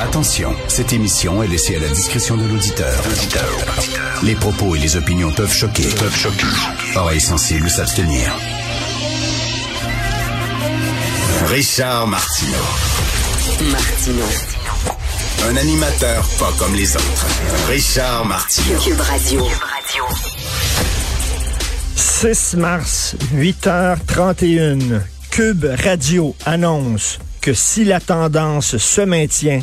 Attention, cette émission est laissée à la discrétion de l'auditeur. Les propos et les opinions peuvent choquer. Peuvent choquer. Oreilles sensibles s'abstenir. Richard Martineau. Martino. Un animateur pas comme les autres. Richard Martineau. Cube Radio. 6 mars, 8h31, Cube Radio annonce que si la tendance se maintient,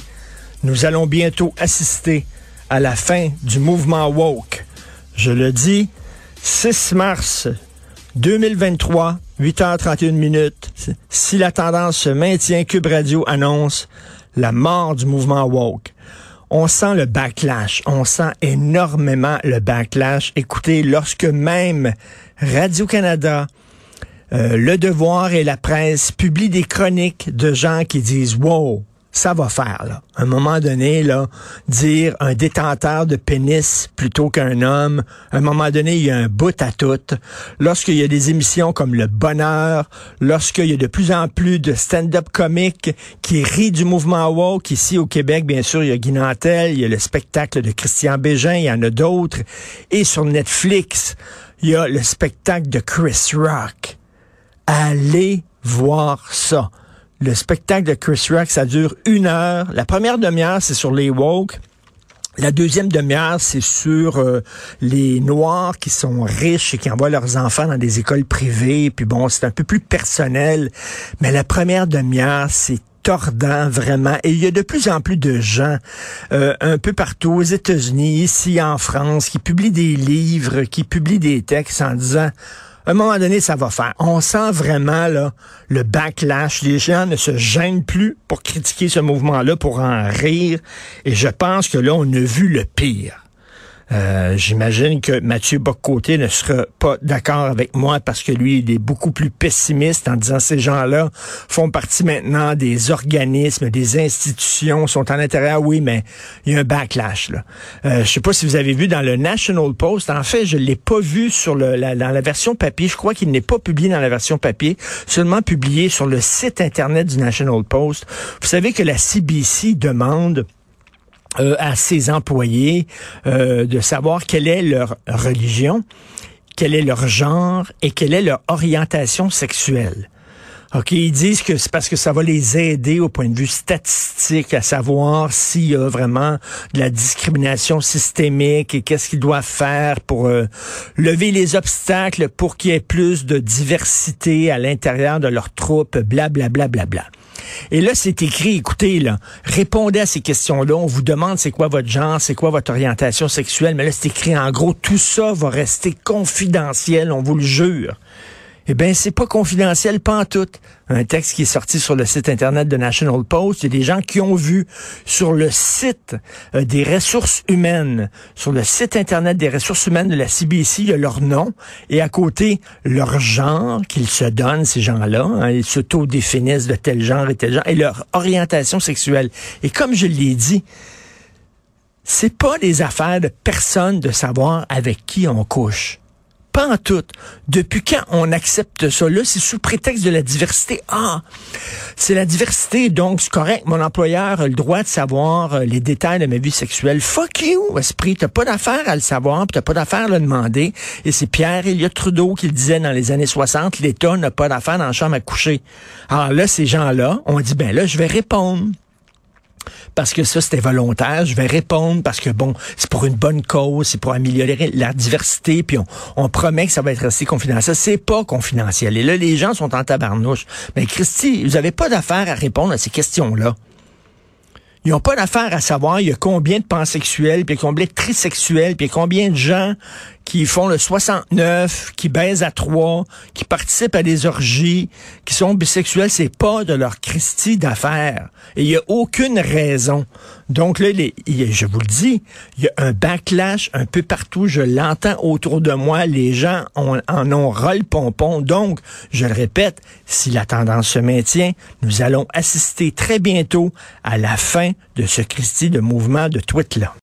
nous allons bientôt assister à la fin du mouvement woke. Je le dis, 6 mars 2023, 8h31 minutes. Si la tendance se maintient, Cube Radio annonce la mort du mouvement woke. On sent le backlash, on sent énormément le backlash. Écoutez, lorsque même Radio-Canada, euh, Le Devoir et la presse publient des chroniques de gens qui disent, wow, ça va faire, là. Un moment donné, là, dire un détenteur de pénis plutôt qu'un homme, à un moment donné, il y a un bout à tout. Lorsqu'il y a des émissions comme Le Bonheur, lorsqu'il y a de plus en plus de stand-up comiques qui rient du mouvement woke, ici au Québec, bien sûr, il y a Guy Nantel, il y a le spectacle de Christian Bégin, il y en a d'autres. Et sur Netflix, il y a le spectacle de Chris Rock. Allez voir ça. Le spectacle de Chris Rock, ça dure une heure. La première demi-heure, c'est sur les woke. La deuxième demi-heure, c'est sur euh, les Noirs qui sont riches et qui envoient leurs enfants dans des écoles privées. Puis bon, c'est un peu plus personnel. Mais la première demi-heure, c'est tordant vraiment. Et il y a de plus en plus de gens euh, un peu partout aux États-Unis, ici en France, qui publient des livres, qui publient des textes en disant à un moment donné, ça va faire. On sent vraiment là, le backlash. Les gens ne se gênent plus pour critiquer ce mouvement-là, pour en rire. Et je pense que là, on a vu le pire. Euh, J'imagine que Mathieu Boccoté ne sera pas d'accord avec moi parce que lui, il est beaucoup plus pessimiste en disant ces gens-là font partie maintenant des organismes, des institutions, sont à l'intérieur. Oui, mais il y a un backlash. Là. Euh, je sais pas si vous avez vu dans le National Post. En fait, je l'ai pas vu sur le, la, dans la version papier. Je crois qu'il n'est pas publié dans la version papier, seulement publié sur le site internet du National Post. Vous savez que la CBC demande euh, à ses employés euh, de savoir quelle est leur religion, quel est leur genre et quelle est leur orientation sexuelle. OK, ils disent que c'est parce que ça va les aider au point de vue statistique à savoir s'il y a vraiment de la discrimination systémique et qu'est-ce qu'ils doivent faire pour euh, lever les obstacles pour qu'il y ait plus de diversité à l'intérieur de leur troupe, blablabla. Bla, bla, bla, bla. Et là, c'est écrit, écoutez, là, répondez à ces questions-là. On vous demande c'est quoi votre genre, c'est quoi votre orientation sexuelle. Mais là, c'est écrit en gros, tout ça va rester confidentiel, on vous le jure. Eh bien, c'est pas confidentiel, pas en tout. Un texte qui est sorti sur le site Internet de National Post. Il y a des gens qui ont vu sur le site euh, des ressources humaines, sur le site Internet des ressources humaines de la CBC, il y a leur nom et à côté, leur genre qu'ils se donnent, ces gens-là. Hein, ils s'auto-définissent de tel genre et tel genre, et leur orientation sexuelle. Et comme je l'ai dit, c'est pas des affaires de personne de savoir avec qui on couche. Depuis quand on accepte ça? Là, c'est sous prétexte de la diversité. Ah, c'est la diversité, donc c'est correct. Mon employeur a le droit de savoir euh, les détails de ma vie sexuelle. Fuck you, esprit. T'as pas d'affaire à le savoir, t'as pas d'affaire à le demander. Et c'est Pierre Elliott Trudeau qui le disait dans les années 60, l'État n'a pas d'affaire dans la chambre à coucher. Alors là, ces gens-là ont dit, ben là, je vais répondre parce que ça, c'était volontaire. Je vais répondre parce que, bon, c'est pour une bonne cause, c'est pour améliorer la diversité, puis on, promet que ça va être resté confidentiel. C'est pas confidentiel. Et là, les gens sont en tabarnouche. Mais Christy, vous avez pas d'affaire à répondre à ces questions-là. Ils n'ont pas d'affaire à savoir il y a combien de pansexuels, puis combien de trisexuels, puis combien de gens qui font le 69, qui baisent à trois, qui participent à des orgies, qui sont bisexuels, c'est pas de leur Christie d'affaires. Et il n'y a aucune raison. Donc là, je vous le dis, il y a un backlash un peu partout. Je l'entends autour de moi. Les gens en ont ras pompon. Donc, je le répète, si la tendance se maintient, nous allons assister très bientôt à la fin de ce Christie de mouvement de tweet-là.